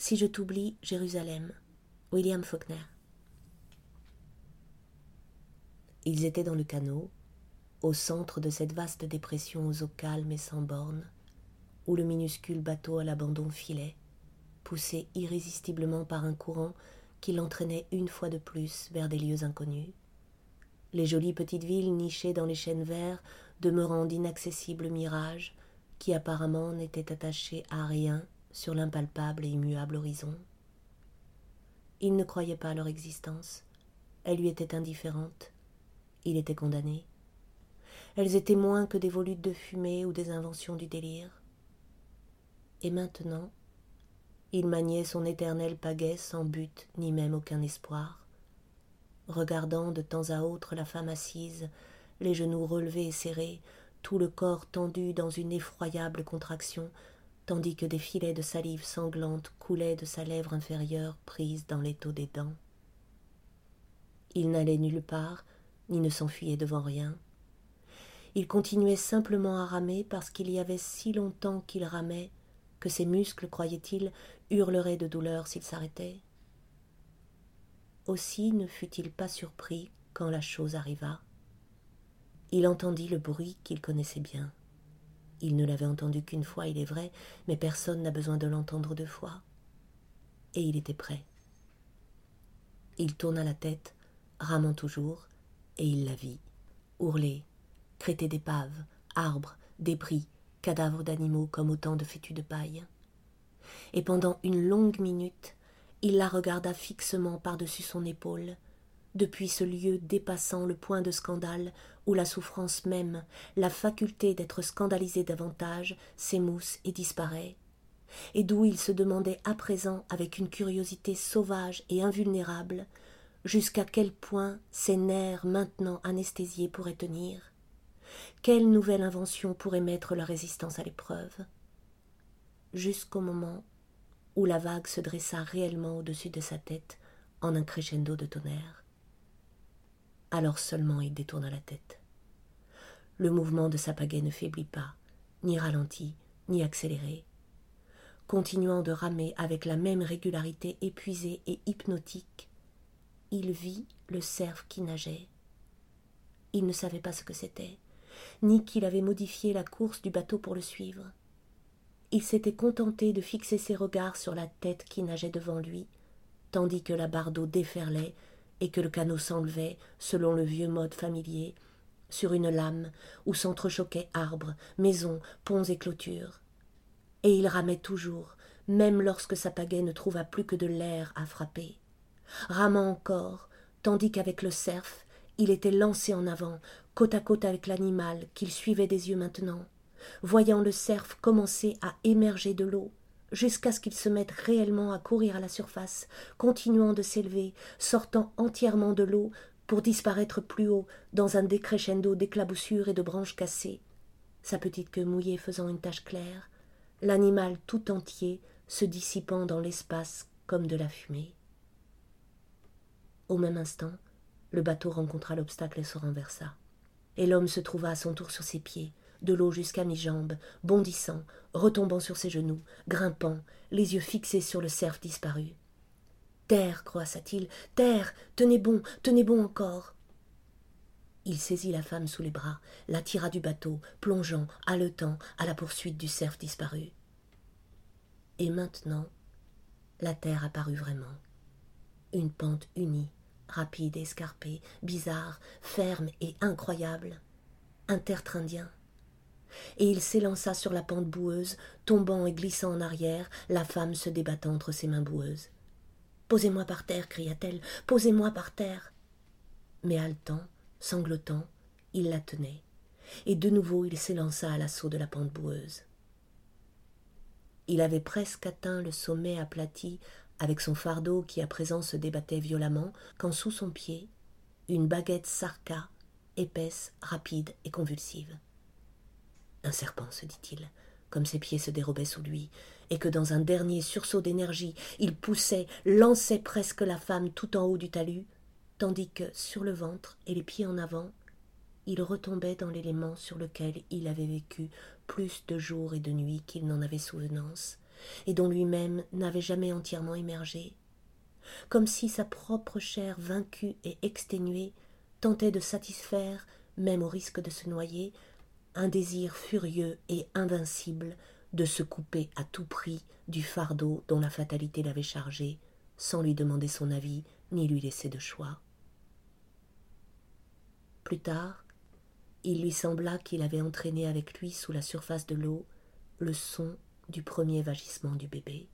Si je t'oublie, Jérusalem. William Faulkner. Ils étaient dans le canot, au centre de cette vaste dépression aux eaux calmes et sans bornes, où le minuscule bateau à l'abandon filait, poussé irrésistiblement par un courant qui l'entraînait une fois de plus vers des lieux inconnus. Les jolies petites villes nichées dans les chênes verts demeurant d'inaccessibles mirages qui apparemment n'étaient attachés à rien sur l'impalpable et immuable horizon. Il ne croyait pas leur existence. Elle lui était indifférente. Il était condamné. Elles étaient moins que des volutes de fumée ou des inventions du délire. Et maintenant, il maniait son éternel pagaie sans but ni même aucun espoir, regardant de temps à autre la femme assise, les genoux relevés et serrés, tout le corps tendu dans une effroyable contraction, tandis que des filets de salive sanglante coulaient de sa lèvre inférieure prise dans l'étau des dents. Il n'allait nulle part, ni ne s'enfuyait devant rien. Il continuait simplement à ramer parce qu'il y avait si longtemps qu'il ramait que ses muscles, croyait-il, hurleraient de douleur s'il s'arrêtait. Aussi ne fut-il pas surpris quand la chose arriva. Il entendit le bruit qu'il connaissait bien. Il ne l'avait entendu qu'une fois, il est vrai, mais personne n'a besoin de l'entendre deux fois. Et il était prêt. Il tourna la tête, ramant toujours, et il la vit, ourler, crêter d'épaves, arbres, débris, cadavres d'animaux comme autant de fétus de paille. Et pendant une longue minute, il la regarda fixement par-dessus son épaule, depuis ce lieu dépassant le point de scandale où la souffrance même, la faculté d'être scandalisé davantage, s'émousse et disparaît, et d'où il se demandait à présent avec une curiosité sauvage et invulnérable jusqu'à quel point ses nerfs maintenant anesthésiés pourraient tenir, quelle nouvelle invention pourrait mettre la résistance à l'épreuve? Jusqu'au moment où la vague se dressa réellement au-dessus de sa tête en un crescendo de tonnerre. Alors seulement il détourna la tête. Le mouvement de sa pagaie ne faiblit pas, ni ralentit, ni accéléré. Continuant de ramer avec la même régularité épuisée et hypnotique, il vit le cerf qui nageait. Il ne savait pas ce que c'était, ni qu'il avait modifié la course du bateau pour le suivre. Il s'était contenté de fixer ses regards sur la tête qui nageait devant lui, tandis que la barre déferlait et que le canot s'enlevait, selon le vieux mode familier, sur une lame où s'entrechoquaient arbres, maisons, ponts et clôtures. Et il ramait toujours, même lorsque sa pagaie ne trouva plus que de l'air à frapper. Ramant encore, tandis qu'avec le cerf, il était lancé en avant, côte à côte avec l'animal qu'il suivait des yeux maintenant, voyant le cerf commencer à émerger de l'eau, jusqu'à ce qu'il se mette réellement à courir à la surface, continuant de s'élever, sortant entièrement de l'eau pour disparaître plus haut dans un décrescendo d'éclaboussures et de branches cassées, sa petite queue mouillée faisant une tache claire, l'animal tout entier se dissipant dans l'espace comme de la fumée. Au même instant, le bateau rencontra l'obstacle et se renversa et l'homme se trouva à son tour sur ses pieds, de l'eau jusqu'à mi-jambe, bondissant, retombant sur ses genoux, grimpant, les yeux fixés sur le cerf disparu. Terre, croissa-t-il, terre, tenez bon, tenez bon encore. Il saisit la femme sous les bras, la tira du bateau, plongeant, haletant, à la poursuite du cerf disparu. Et maintenant, la terre apparut vraiment. Une pente unie, rapide et escarpé, bizarre, ferme et incroyable, un tertre indien. Et il s'élança sur la pente boueuse, tombant et glissant en arrière, la femme se débattant entre ses mains boueuses. Posez-moi par terre, cria-t-elle, posez-moi par terre. Mais haletant, sanglotant, il la tenait, et de nouveau il s'élança à l'assaut de la pente boueuse. Il avait presque atteint le sommet aplati avec son fardeau qui à présent se débattait violemment, quand sous son pied, une baguette s'arqua, épaisse, rapide et convulsive. Un serpent, se dit-il, comme ses pieds se dérobaient sous lui, et que dans un dernier sursaut d'énergie, il poussait, lançait presque la femme tout en haut du talus, tandis que, sur le ventre et les pieds en avant, il retombait dans l'élément sur lequel il avait vécu plus de jours et de nuits qu'il n'en avait souvenance, et dont lui-même n'avait jamais entièrement émergé, comme si sa propre chair vaincue et exténuée tentait de satisfaire, même au risque de se noyer, un désir furieux et invincible de se couper à tout prix du fardeau dont la fatalité l'avait chargé, sans lui demander son avis ni lui laisser de choix. Plus tard, il lui sembla qu'il avait entraîné avec lui sous la surface de l'eau le son du premier vagissement du bébé.